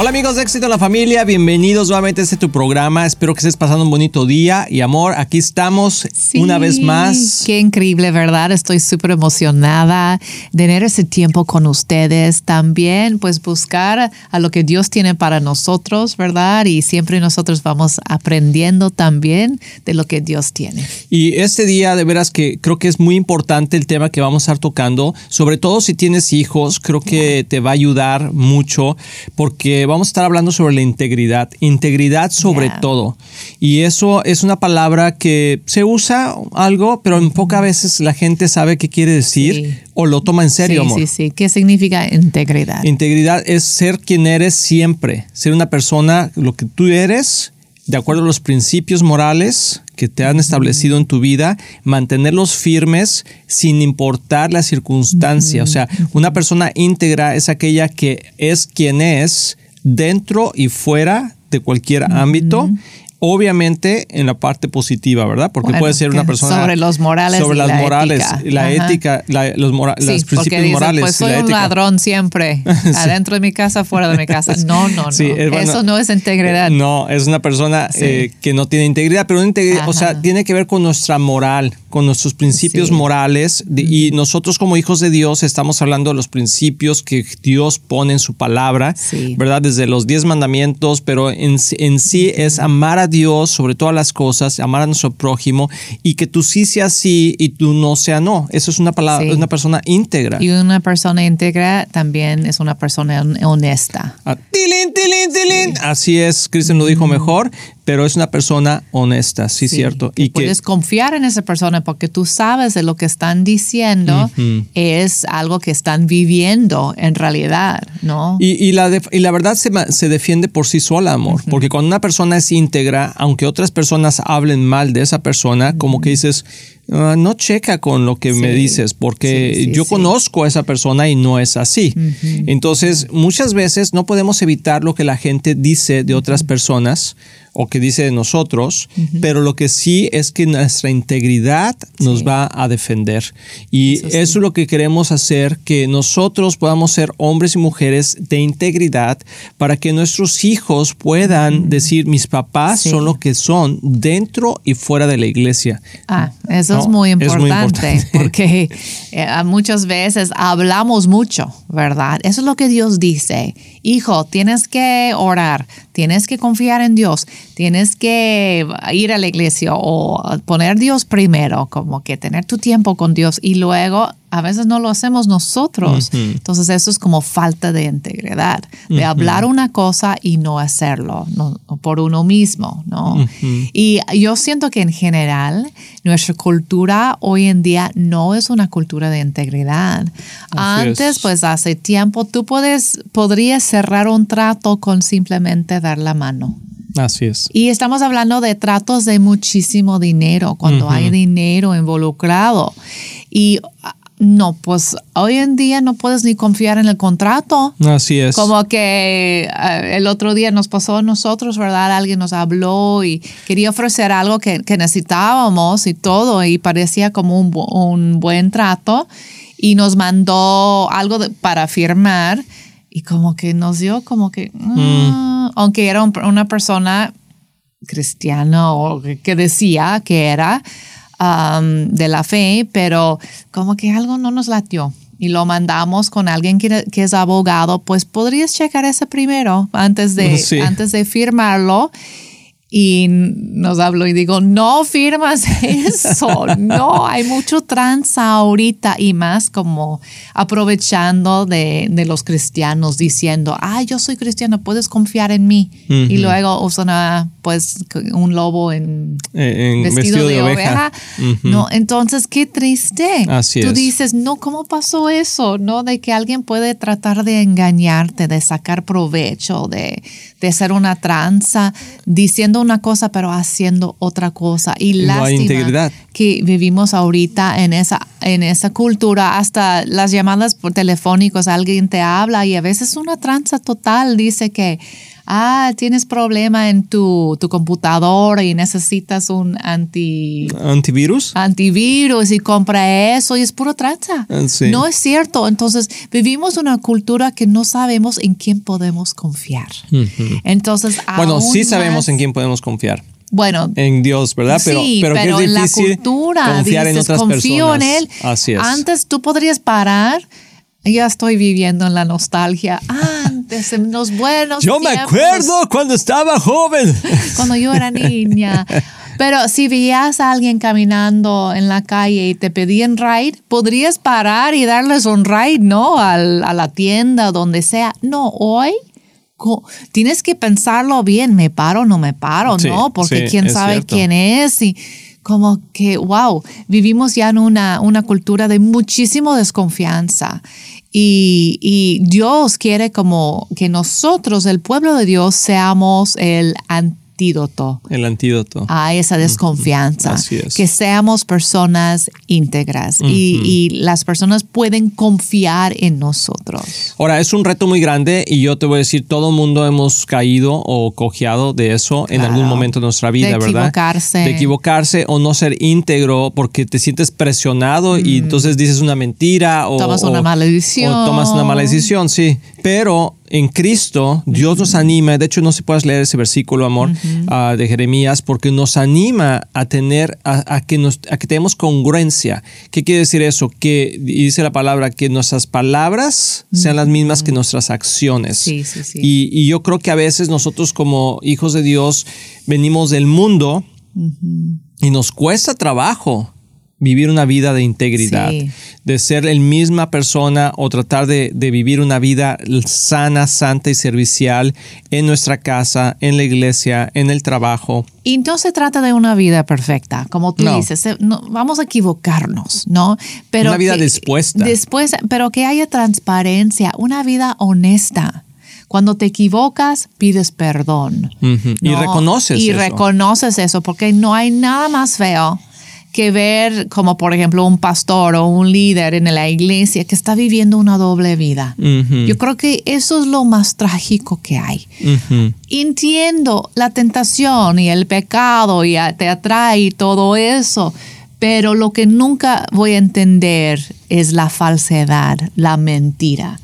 Hola amigos de Éxito en la Familia, bienvenidos nuevamente a este tu programa. Espero que estés pasando un bonito día y amor, aquí estamos una vez más. Qué increíble, ¿verdad? Estoy súper emocionada de tener ese tiempo con ustedes. También pues buscar a lo que Dios tiene para nosotros, ¿verdad? Y siempre nosotros vamos aprendiendo también de lo que Dios tiene. Y este día de veras que creo que es muy importante el tema que vamos a estar tocando, sobre todo si tienes hijos, creo que te va a ayudar mucho porque vamos a estar hablando sobre la integridad, integridad sobre todo. Y eso es una palabra que se usa algo, pero en pocas veces la gente sabe qué quiere decir o lo toma en serio, sí, amor. Sí, sí, ¿Qué significa integridad? Integridad es ser quien eres siempre, ser una persona, lo que tú eres, de acuerdo a los principios morales que te han establecido en tu vida, mantenerlos firmes sin importar la circunstancia. O sea, una persona íntegra es aquella que es quien es dentro y fuera de cualquier ámbito obviamente en la parte positiva, ¿verdad? Porque puede ser una persona sobre los morales, sobre las morales, la ética, la, los, principios morales. Pues soy un ladrón siempre, adentro de mi casa, fuera de mi casa. No, no, no. Eso no es integridad. No, es una persona eh, que no tiene integridad, pero integridad, o sea, tiene que ver con nuestra moral, con nuestros principios morales y nosotros como hijos de Dios estamos hablando de los principios que Dios pone en su palabra, ¿verdad? Desde los diez mandamientos, pero en, en sí es amar a Dios sobre todas las cosas, amar a nuestro prójimo y que tú sí seas sí y tú no sea no. Eso es una palabra, una persona íntegra. Y una persona íntegra también es una persona honesta. Ah, tilín, tilín, tilín. Así es, Cristian lo dijo mejor pero es una persona honesta, sí, cierto. y puedes confiar en esa persona porque tú sabes de lo que están diciendo es algo que están viviendo en realidad, ¿no? Y, la, y la verdad se, se, defiende por sí sola, amor, porque cuando una persona es íntegra, aunque otras personas hablen mal de esa persona, como que dices, Ah, no checa con lo que me dices, porque yo conozco a esa persona y no es así. Entonces, muchas veces no podemos evitar lo que la gente dice de otras personas o que dice de nosotros, pero lo que sí es que nuestra integridad nos va a defender. Y eso, es lo que queremos hacer, que nosotros podamos ser hombres y mujeres de integridad para que nuestros hijos puedan decir, mis papás son lo que son dentro y fuera de la iglesia. Ah, eso es, muy importante, porque eh, muchas veces hablamos mucho, ¿verdad? Eso es lo que Dios dice. Hijo, tienes que orar, tienes que confiar en Dios, tienes que ir a la iglesia o poner Dios primero, como que tener tu tiempo con Dios y luego a veces no lo hacemos nosotros. Entonces eso es como falta de integridad, de hablar una cosa y no hacerlo no, por uno mismo, ¿no? Y yo siento que en general nuestra cultura hoy en día no es una cultura de integridad. Antes, pues hace tiempo, tú puedes, podrías cerrar un trato con simplemente dar la mano. Así es. Y estamos hablando de tratos de muchísimo dinero, cuando hay dinero involucrado. Y no, pues hoy en día no puedes ni confiar en el contrato. Así es. Como que eh, el otro día nos pasó a nosotros, ¿verdad? Alguien nos habló y quería ofrecer algo que, necesitábamos y todo, y parecía como un, buen trato, y nos mandó algo para firmar, y como que nos dio como que, mm. aunque era una persona cristiana o que decía que era, de la fe, pero como que algo no nos latió y lo mandamos con alguien que, es abogado, pues podrías checar ese primero antes de, antes de firmarlo y nos habló y digo, no firmas eso, no, hay mucho tranza ahorita y más como aprovechando de, los cristianos diciendo, ah, yo soy cristiano, puedes confiar en mí. Y luego usan pues un lobo en, vestido, de, oveja. No, entonces qué triste. Así Tú dices, no, ¿cómo pasó eso? ¿No? De que alguien puede tratar de engañarte, de sacar provecho, de, de ser una tranza, diciendo una cosa pero haciendo otra cosa. Y integridad. que vivimos ahorita en esa en esa cultura, hasta las llamadas por telefónicos, alguien te habla y a veces una tranza total dice que ah, tienes problema en tu, tu computadora y necesitas un anti... ¿Antivirus? Antivirus y compra eso y es puro tranza. Ah, sí. No es cierto. Entonces, vivimos una cultura que no sabemos en quién podemos confiar. Entonces, Bueno, sí sabemos en quién podemos confiar. Bueno, En Dios, ¿verdad? Pero, sí, pero, es en la cultura confiar en otras confío personas. en él. Así es. Antes tú podrías parar. Ya estoy viviendo en la nostalgia. Antes, en los buenos Yo me acuerdo cuando estaba joven. Cuando yo era niña. Pero si veías a alguien caminando en la calle y te pedían ride, podrías parar y darles un ride, ¿no? Al- a la tienda, donde sea. No, hoy tienes que pensarlo bien. ¿Me paro o no me paro? Sí, ¿No? Porque sí, quién sabe cierto. quién es y como que, wow, vivimos ya en una, una cultura de muchísimo desconfianza. Y, Dios quiere como que nosotros, el pueblo de Dios, seamos el antídoto El antídoto. a esa desconfianza. Así es. Que seamos personas íntegras y, y las personas pueden confiar en nosotros. Ahora, es un reto muy grande y yo te voy a decir, todo mundo hemos caído o cojeado de eso en Claro. algún momento de nuestra vida, De ¿verdad? equivocarse. De equivocarse o no ser íntegro porque te sientes presionado y entonces dices una mentira o Mm. Tomas o- una mala decisión. O tomas una mala decisión, sí. Pero en Cristo, Dios nos anima, de hecho no se puedes leer ese versículo, amor, ah, de Jeremías, porque nos anima a tener, a, a que nos, a que tenemos congruencia. ¿Qué quiere decir eso? Que y dice la palabra, que nuestras palabras sean las mismas que nuestras acciones. Sí, sí, sí. Y, y yo creo que a veces nosotros como hijos de Dios venimos del mundo y nos cuesta trabajo vivir una vida de integridad, Sí. de ser el misma persona o tratar de, de vivir una vida sana, santa y servicial en nuestra casa, en la iglesia, en el trabajo. Y no se trata de una vida perfecta, como tú No. dices, eh, no, vamos a equivocarnos, ¿no? Pero Una vida que- dispuesta. Después, pero que haya transparencia, una vida honesta. Cuando te equivocas, pides perdón. Y ¿no? reconoces Y eso. reconoces eso, porque no hay nada más feo que ver como por ejemplo un pastor o un líder en la iglesia que está viviendo una doble vida. Yo creo que eso es lo más trágico que hay. Entiendo la tentación y el pecado y te atrae y todo eso, pero lo que nunca voy a entender es la falsedad, la mentira.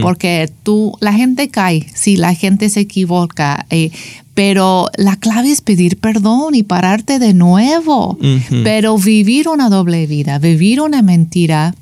Porque tú, la gente cae, sí, la gente se equivoca, eh, pero la clave es pedir perdón y pararte de nuevo. Pero vivir una doble vida, vivir una mentira,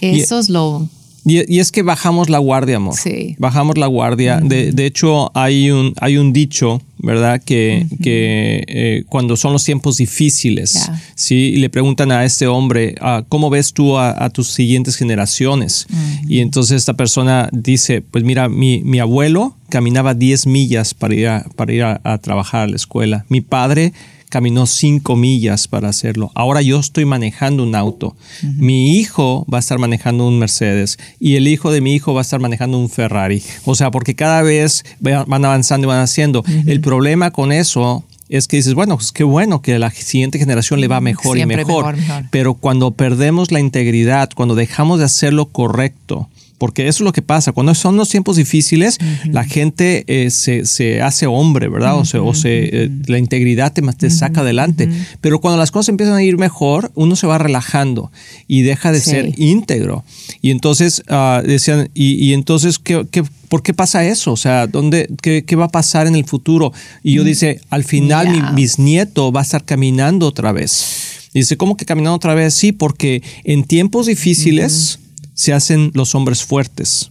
Y- eso es lo... Y, y es que bajamos la guardia, amor. Sí. Bajamos la guardia. de, de hecho, hay un, hay un dicho, ¿verdad? Que, que eh, cuando son los tiempos difíciles. ¿sí? Y le preguntan a este hombre, ah, ¿cómo ves tú a, a tus siguientes generaciones? Y entonces esta persona dice, pues mira, mi, mi abuelo caminaba 10 millas para ir, a, para ir a, a trabajar a la escuela. Mi padre caminó 5 millas para hacerlo. Ahora yo estoy manejando un auto. Mi hijo va a estar manejando un Mercedes y el hijo de mi hijo va a estar manejando un Ferrari. O sea, porque cada vez va- van avanzando y van haciendo. El problema con eso es que dices, bueno, pues qué bueno que a la siguiente generación le va mejor Siempre y mejor. mejor, mejor. Pero cuando perdemos la integridad, cuando dejamos de hacer lo correcto, porque eso es lo que pasa, cuando son los tiempos difíciles, la gente eh, se, se hace hombre, ¿verdad? O, se, o se, eh, la integridad te, te saca adelante. Pero cuando las cosas empiezan a ir mejor, uno se va relajando y deja de Sí. ser íntegro. Y entonces ah, decían, y, y entonces, ¿qué, qué, por qué pasa eso? O sea, ¿dónde, qué, qué va a pasar en el futuro? Y yo dice, al final Ya. mi bisnieto va a estar caminando otra vez. Dice, ¿cómo que caminando otra vez? Sí, porque en tiempos difíciles se hacen los hombres fuertes.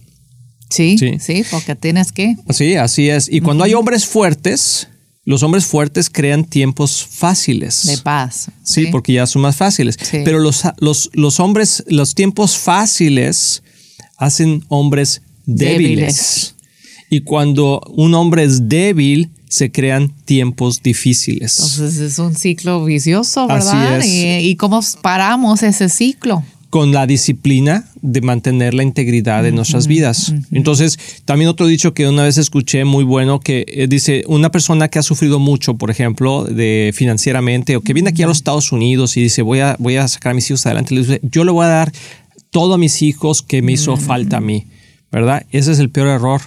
Sí, Sí. sí, porque tienes que... Sí, así es. Y cuando hay hombres fuertes, los hombres fuertes crean tiempos fáciles. De paz. Sí, porque ya son más fáciles. Sí. Pero los, los, los hombres, los tiempos fáciles hacen hombres débiles. Débiles. Y cuando un hombre es débil, se crean tiempos difíciles. Entonces es un ciclo vicioso, Así ¿verdad? es. Y, y cómo paramos ese ciclo. con la disciplina de mantener la integridad de nuestras vidas. Entonces, también otro dicho que una vez escuché muy bueno que eh, dice, una persona que ha sufrido mucho, por ejemplo, de financieramente o que viene aquí a los Estados Unidos y dice, voy a, voy a sacar a mis hijos adelante, le dice, yo le voy a dar todo a mis hijos que me hizo falta a mí, ¿verdad? Ese es el peor error.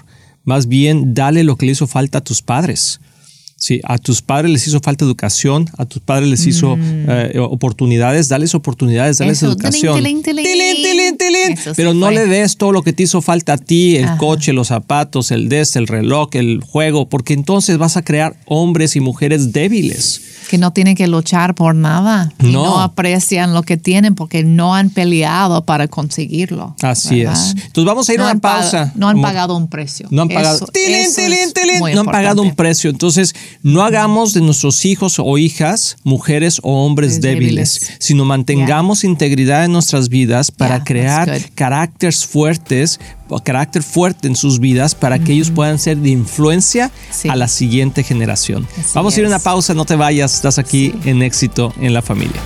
Más bien, dale lo que le hizo falta a tus padres. Sí, a tus padres les hizo falta educación, a tus padres les hizo Mm. eh, oportunidades, dales oportunidades, dales Eso, educación. tilín, tilín, tilín. Sí Pero no fue. le des todo lo que te hizo falta a ti, el Ajá. coche, los zapatos, el des, el reloj, el juego, porque entonces vas a crear hombres y mujeres débiles. que no tienen que luchar por nada y No. aprecian lo que tienen porque no han peleado para conseguirlo. Así ¿verdad? es. Entonces vamos a ir No a una pausa. No han pagado un precio. No han pagado. Eso- eso No han pagado un precio. Entonces, no hagamos de nuestros hijos o hijas mujeres o hombres Es débiles, débiles. sino mantengamos integridad en nuestras vidas para crear caracteres fuertes o carácter fuerte en sus vidas para que ellos puedan ser de influencia Sí. a la siguiente generación. Así Vamos a ir a una pausa, no te vayas, estás aquí en éxito en la familia.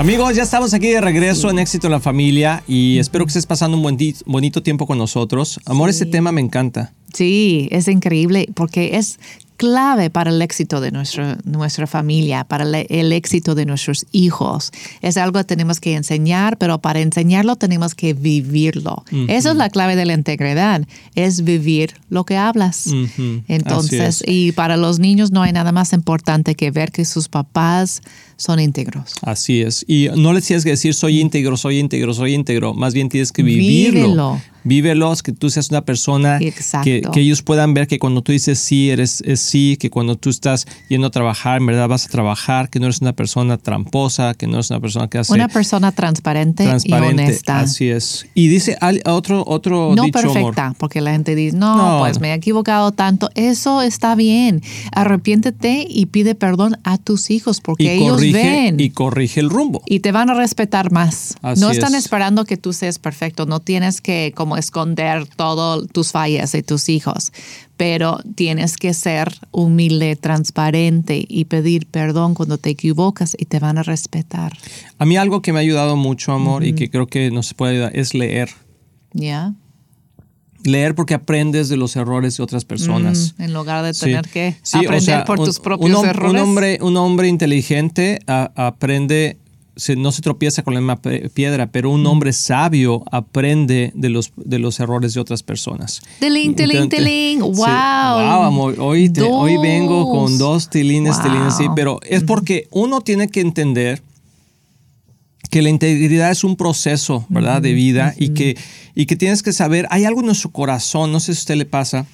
Amigos, ya estamos aquí de regreso en Éxito en la Familia y espero que estés pasando un buen bonito tiempo con nosotros. Amor, este tema me encanta. Sí, es increíble porque es clave para el éxito de nuestra, nuestra familia, para el, el éxito de nuestros hijos. Es algo que tenemos que enseñar, pero para enseñarlo tenemos que vivirlo. Esa es la clave de la integridad, es vivir lo que hablas. Entonces, y para los niños no hay nada más importante que ver que sus papás son íntegros. Así es. Y no les tienes que decir soy íntegro, soy íntegro, soy íntegro. Más bien tienes que vivirlo. Vívelo. Vívelo, es que tú seas una persona que, que ellos puedan ver que cuando tú dices sí, eres es sí, que cuando tú estás yendo a trabajar, en verdad vas a trabajar, que no eres una persona tramposa, que no eres una persona que hace Una persona transparente, transparente. y honesta. Así es. Y dice al- otro, otro No dicho, amor. perfecta, porque la gente dice, no, No. pues me he equivocado tanto. Eso está bien. Arrepiéntete y pide perdón a tus hijos porque ellos corrige, ven y corrige el rumbo. y te van a respetar más. Así no están es. esperando que tú seas perfecto. No tienes que como esconder todas tus fallas de tus hijos, pero tienes que ser humilde, transparente y pedir perdón cuando te equivocas y te van a respetar. A mí algo que me ha ayudado mucho, amor, y que creo que nos puede ayudar, es leer. ¿Ya? Leer porque aprendes de los errores de otras personas. Mm, en lugar de Sí. tener que Sí, o aprender sea, por un- tus propios un, errores. Un hombre, un hombre inteligente a- aprende, se- no se tropieza con la misma piedra, pero un hombre sabio aprende de los, de los errores de otras personas. Tilín, tilín, Entonces, tilín. sí. Wow. Wow, amor. Hoy, te- hoy vengo con Dos. tilines, tilines, sí, Wow. pero es porque uno tiene que entender que la integridad es un proceso, ¿verdad? De vida y, que, y que tienes que saber, hay algo en nuestro corazón, no sé si a usted le pasa,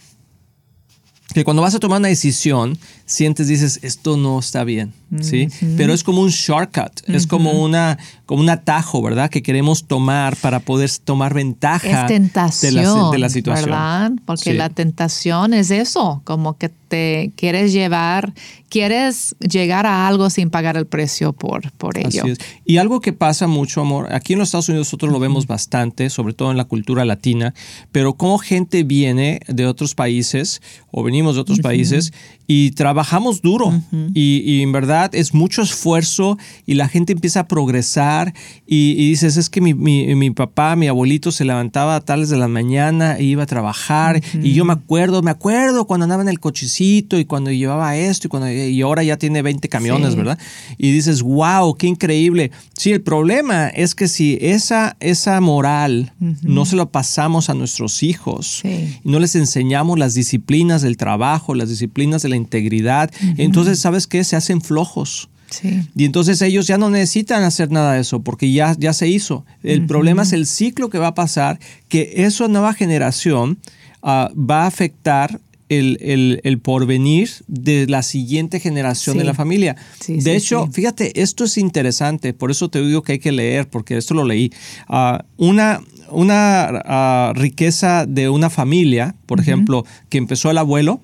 que cuando vas a tomar una decisión, sientes, dices, esto no está bien, ¿sí? Pero es como un shortcut, es como, una, como un atajo, ¿verdad? Que queremos tomar para poder tomar ventaja Es tentación, de, la, de la situación. ¿verdad? Porque Sí. la tentación es eso, como que te quieres llevar, quieres llegar a algo sin pagar el precio por, por ello. Así es. Y algo que pasa mucho, amor, aquí en los Estados Unidos nosotros lo vemos bastante, sobre todo en la cultura latina, pero como gente viene de otros países o venimos de otros países y trabajamos duro. Y, y en verdad es mucho esfuerzo y la gente empieza a progresar y, y dices, es que mi, mi- mi papá, mi abuelito se levantaba a tales de la mañana e iba a trabajar y yo me acuerdo, me acuerdo cuando andaba en el cochecito y cuando llevaba esto y, cuando, y ahora ya tiene 20 camiones, Sí. ¿verdad? Y dices, wow, qué increíble. Sí, el problema es que si esa, esa moral no se lo pasamos a nuestros hijos Sí. y no les enseñamos las disciplinas del trabajo, las disciplinas de la integridad, entonces, ¿sabes qué? Se hacen flojos. Sí. Y entonces ellos ya no necesitan hacer nada de eso porque ya, ya se hizo. El problema es el ciclo que va a pasar, que esa nueva generación ah, va a afectar el, el- el porvenir de la siguiente generación Sí. de la familia. Sí, de sí, hecho, fíjate, esto es interesante, por eso te digo que hay que leer, porque esto lo leí. Ah, una una ah, riqueza de una familia, por ejemplo, que empezó el abuelo,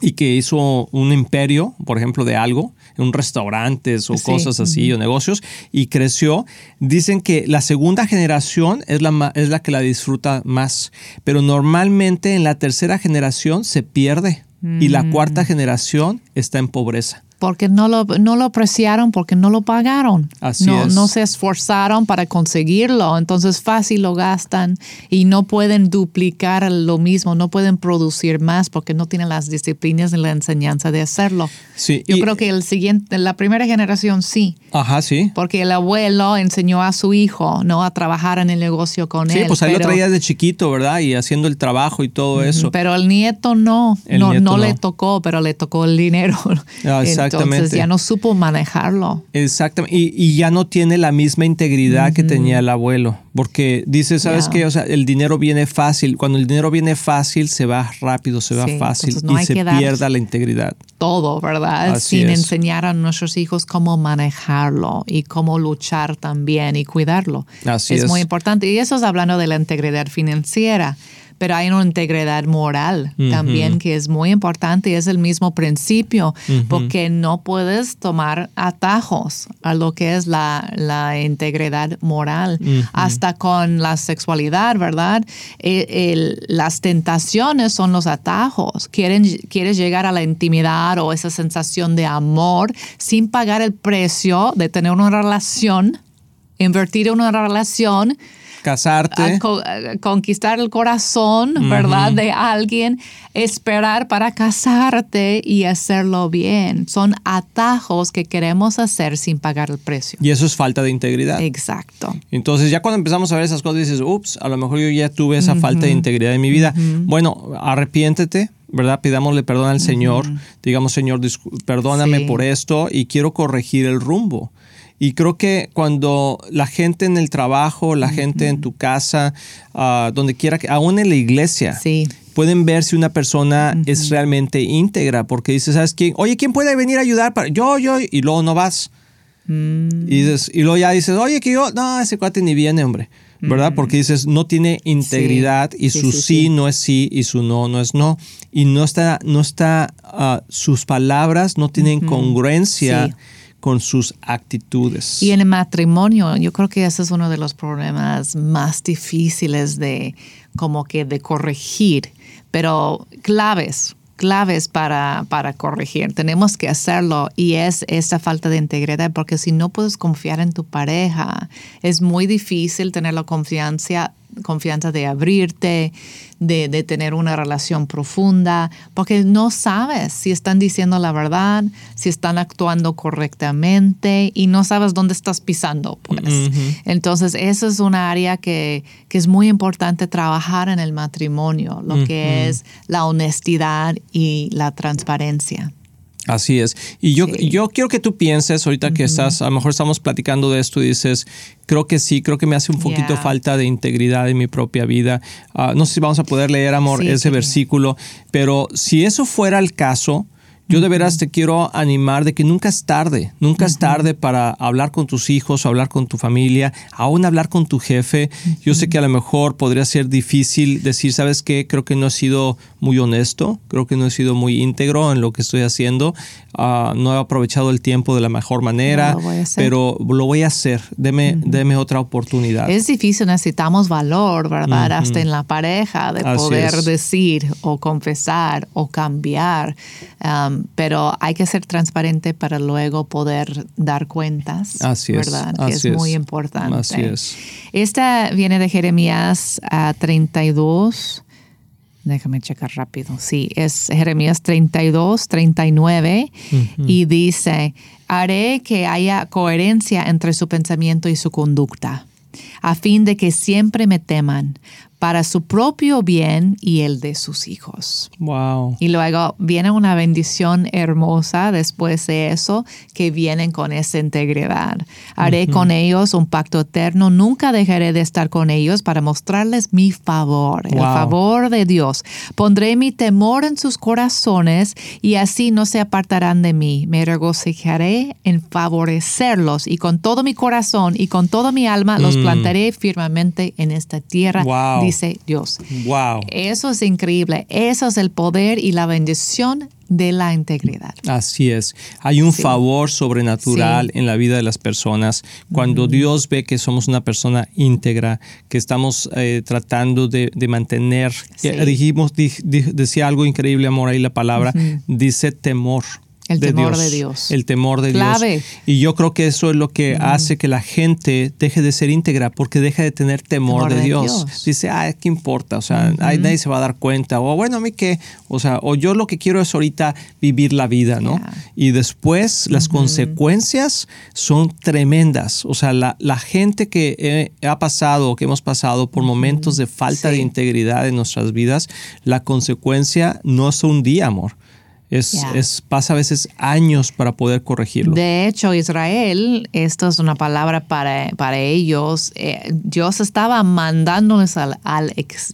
y que hizo un imperio, por ejemplo, de algo, un restaurantes o Sí. cosas así, o negocios, y creció. Dicen que la segunda generación es la, es la que la disfruta más, pero normalmente en la tercera generación se pierde y la cuarta generación está en pobreza. Porque no lo, no lo apreciaron, porque no lo pagaron. Así no, es. no se esforzaron para conseguirlo. Entonces fácil lo gastan y no pueden duplicar lo mismo, no pueden producir más porque no tienen las disciplinas ni la enseñanza de hacerlo. Sí, Yo y- creo que el siguiente, la primera generación sí. Ajá, sí. Porque el abuelo enseñó a su hijo no a trabajar en el negocio con Sí, él. pues ahí lo pero- traía de chiquito, ¿verdad? Y haciendo el trabajo y todo eso. Pero el nieto no, El no, nieto no le no. tocó, pero le tocó el dinero. Ah, exactamente. Entonces ya no supo manejarlo. Exactamente. Y, y ya no tiene la misma integridad que tenía el abuelo. Porque dice, ¿sabes Ya. qué? O sea, el dinero viene fácil. Cuando el dinero viene fácil, se va rápido, se va Sí, fácil no y se pierda la integridad. Todo, ¿verdad? Así Sin es. enseñar a nuestros hijos cómo manejarlo y cómo luchar también y cuidarlo. Así es, es. muy importante. Y eso es hablando de la integridad financiera. Pero hay una integridad moral también que es muy importante y es el mismo principio, porque no puedes tomar atajos a lo que es la, la integridad moral, hasta con la sexualidad, ¿verdad? El- el- las tentaciones son los atajos. Quieren, quieres llegar a la intimidad o esa sensación de amor sin pagar el precio de tener una relación, invertir en una relación Casarte. co- a conquistar el corazón, ¿verdad? De alguien, esperar para casarte y hacerlo bien. Son atajos que queremos hacer sin pagar el precio. Y eso es falta de integridad. Exacto. Entonces ya cuando empezamos a ver esas cosas dices, ups, a lo mejor yo ya tuve esa falta de integridad en mi vida. Bueno, arrepiéntete, ¿verdad? Pidámosle perdón al Señor. Digamos, Señor, perdóname Sí. por esto y quiero corregir el rumbo. Y creo que cuando la gente en el trabajo, la gente en tu casa, ah, donde quiera, que, aún en la iglesia, Sí. pueden ver si una persona es realmente íntegra, porque dices, ¿sabes quién? Oye, ¿quién puede venir a ayudar? Para? Yo, yo, y luego no vas. Mm. Y, dices, y luego ya dices, oye, que yo, no, ese cuate ni viene, hombre. ¿Verdad? Porque dices, no tiene integridad y su sí, sí, sí. no es sí y su no no es no. Y no está, no está, ah, sus palabras no tienen congruencia Sí. Con sus actitudes. Y en el matrimonio, yo creo que ese es uno de los problemas más difíciles de como que de corregir, pero claves, claves para, para corregir. Tenemos que hacerlo y es esta falta de integridad, porque si no puedes confiar en tu pareja, es muy difícil tener la confianza confianza de abrirte, de, de tener una relación profunda, porque no sabes si están diciendo la verdad, si están actuando correctamente y no sabes dónde estás pisando. Pues. Entonces, eso es un área que, que es muy importante trabajar en el matrimonio, lo que es la honestidad y la transparencia. Así es. Y yo, Sí. yo quiero que tú pienses, ahorita que estás, a lo mejor estamos platicando de esto y dices, creo que sí, creo que me hace un poquito Yeah. falta de integridad en mi propia vida. Ah, no sé si vamos a poder leer, amor, Sí, ese sí. versículo, pero si eso fuera el caso, yo de veras te quiero animar de que nunca es tarde, nunca es tarde para hablar con tus hijos, hablar con tu familia, aún hablar con tu jefe. Yo sé que a lo mejor podría ser difícil decir, ¿sabes qué? Creo que no he sido muy honesto, creo que no he sido muy íntegro en lo que estoy haciendo, Ah, no he aprovechado el tiempo de la mejor manera, No lo pero lo voy a hacer, deme, deme otra oportunidad. Es difícil, necesitamos valor, ¿verdad? Hasta en la pareja, de Así poder es. decir o confesar o cambiar. Um, pero hay que ser transparente para luego poder dar cuentas. Así es, ¿Verdad? que así es muy importante. Así es. Esta viene de Jeremías ah, 32. Déjame checar rápido. Sí, es Jeremías 32, 39 y dice, haré que haya coherencia entre su pensamiento y su conducta, a fin de que siempre me teman para su propio bien y el de sus hijos. Wow. Y luego viene una bendición hermosa después de eso, que vienen con esa integridad. Haré con ellos un pacto eterno, nunca dejaré de estar con ellos para mostrarles mi favor, el favor de Dios. Pondré mi temor en sus corazones y así no se apartarán de mí. Me regocijaré en favorecerlos y con todo mi corazón y con toda mi alma los Mm. plantaré firmemente en esta tierra, Wow. Dice Dios. Wow. Eso es increíble. Eso es el poder y la bendición de la integridad. Así es. Hay un favor sobrenatural en la vida de las personas. Cuando Dios ve que somos una persona íntegra, que estamos eh, tratando de, mantener, eh, dijimos, decía algo increíble, amor, ahí la palabra, dice temor. El temor de Dios. El temor de Dios. Y yo creo que eso es lo que hace que la gente deje de ser íntegra, porque deja de tener temor, de, Dios. Dice, ah, ¿qué importa? O sea, nadie se va a dar cuenta. O bueno, a mí qué. O sea, o yo lo que quiero es ahorita vivir la vida, ¿no? Y después las consecuencias son tremendas. O sea, la, la gente que ha pasado, que hemos pasado por momentos de falta de integridad en nuestras vidas, la consecuencia no es un día, amor. Es, pasa a veces años para poder corregirlo. De hecho, Israel, esto es una palabra para, para ellos, eh, Dios estaba mandándoles al,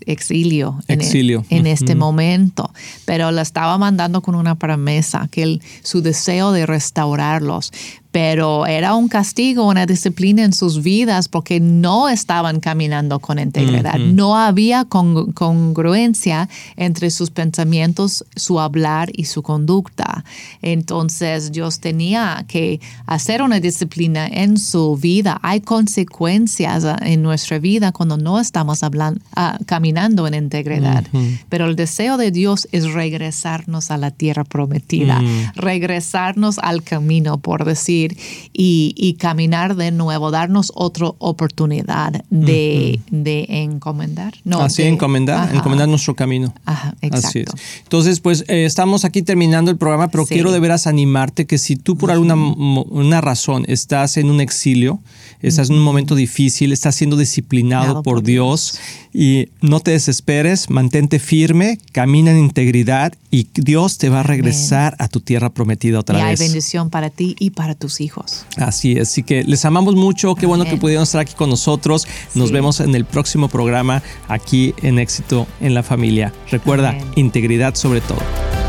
exilio, En, e, en este momento, pero la estaba mandando con una promesa, que su deseo de restaurarlos pero era un castigo, una disciplina en sus vidas porque no estaban caminando con integridad. No había congruencia entre sus pensamientos, su hablar y su conducta. Entonces Dios tenía que hacer una disciplina en su vida. Hay consecuencias en nuestra vida cuando no estamos hablando, ah, caminando en integridad. Pero el deseo de Dios es regresarnos a la tierra prometida, regresarnos al camino, por decir y, caminar de nuevo, darnos otra oportunidad de, encomendar. No, Así, encomendar, encomendar nuestro camino. Ajá, exacto. Entonces, pues eh, estamos aquí terminando el programa, pero quiero de veras animarte que si tú por alguna una razón estás en un exilio, estás en un momento difícil, estás siendo disciplinado por, Dios, y no te desesperes, mantente firme, camina en integridad y Dios te va a regresar a tu tierra prometida otra vez. Y hay bendición para ti y para tus hijos. Así es, así que les amamos mucho, qué bueno que pudieron estar aquí con nosotros. Nos vemos en el próximo programa aquí en Éxito en la Familia. Recuerda, integridad sobre todo.